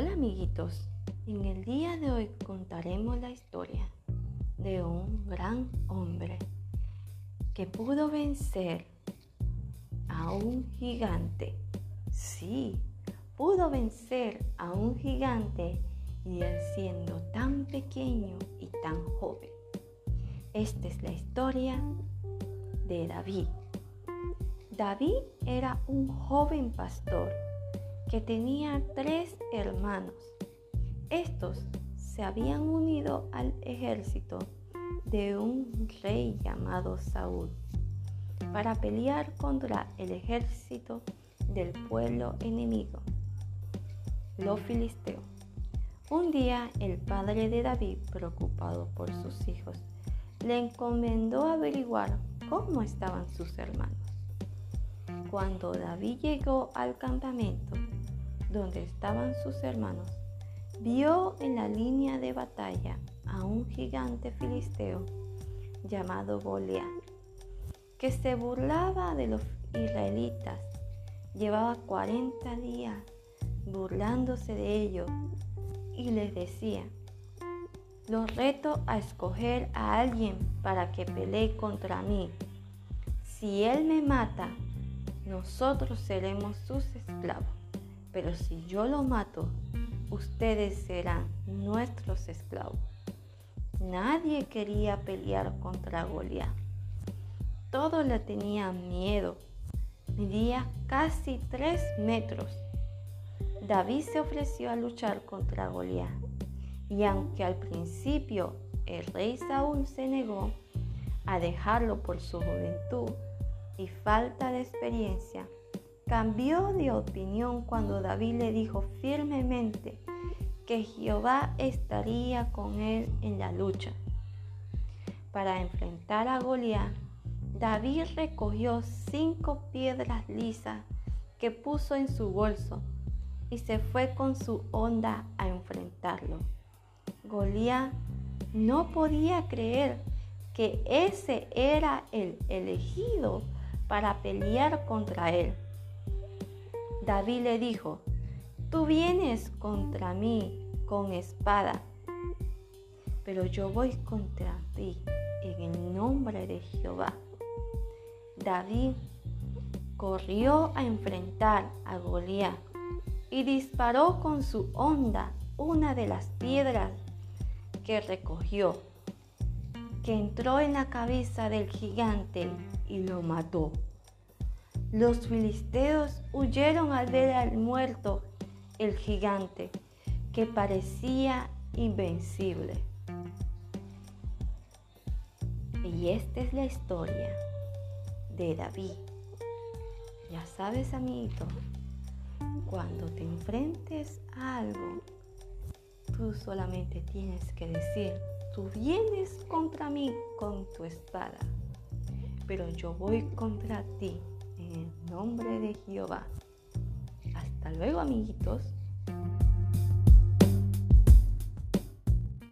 Hola amiguitos, en el día de hoy contaremos la historia de un gran hombre que pudo vencer a un gigante. Sí, pudo vencer a un gigante y él siendo tan pequeño y tan joven. Esta es la historia de David. David era un joven pastor que tenía tres hermanos. Estos se habían unido al ejército de un rey llamado Saúl para pelear contra el ejército del pueblo enemigo, los filisteos. Un día el padre de David, preocupado por sus hijos, le encomendó averiguar cómo estaban sus hermanos. Cuando David llegó al campamento donde estaban sus hermanos, vio en la línea de batalla a un gigante filisteo llamado Goliat, que se burlaba de los israelitas. Llevaba 40 días burlándose de ellos y les decía, los reto a escoger a alguien para que pelee contra mí. Si él me mata, nosotros seremos sus esclavos. Pero si yo lo mato, ustedes serán nuestros esclavos. Nadie quería pelear contra Goliat. Todos le tenían miedo. Medía casi tres metros David se ofreció a luchar contra Goliat. Y aunque al principio el rey Saúl se negó a dejarlo por su juventud y falta de experiencia, cambió de opinión cuando David le dijo firmemente que Jehová estaría con él en la lucha. Para enfrentar a Goliat, David recogió cinco piedras lisas que puso en su bolso y se fue con su onda a enfrentarlo. Goliat no podía creer que ese era el elegido para pelear contra él. David le dijo, tú vienes contra mí con espada, pero yo voy contra ti en el nombre de Jehová. David corrió a enfrentar a Goliat y disparó con su honda una de las piedras que recogió, que entró en la cabeza del gigante y lo mató. Los filisteos huyeron al ver al muerto el gigante, que parecía invencible. Y esta es la historia de David. Ya sabes, amiguito, cuando te enfrentes a algo, tú solamente tienes que decir, tú vienes contra mí con tu espada, pero yo voy contra ti en el nombre de Jehová. Hasta luego amiguitos.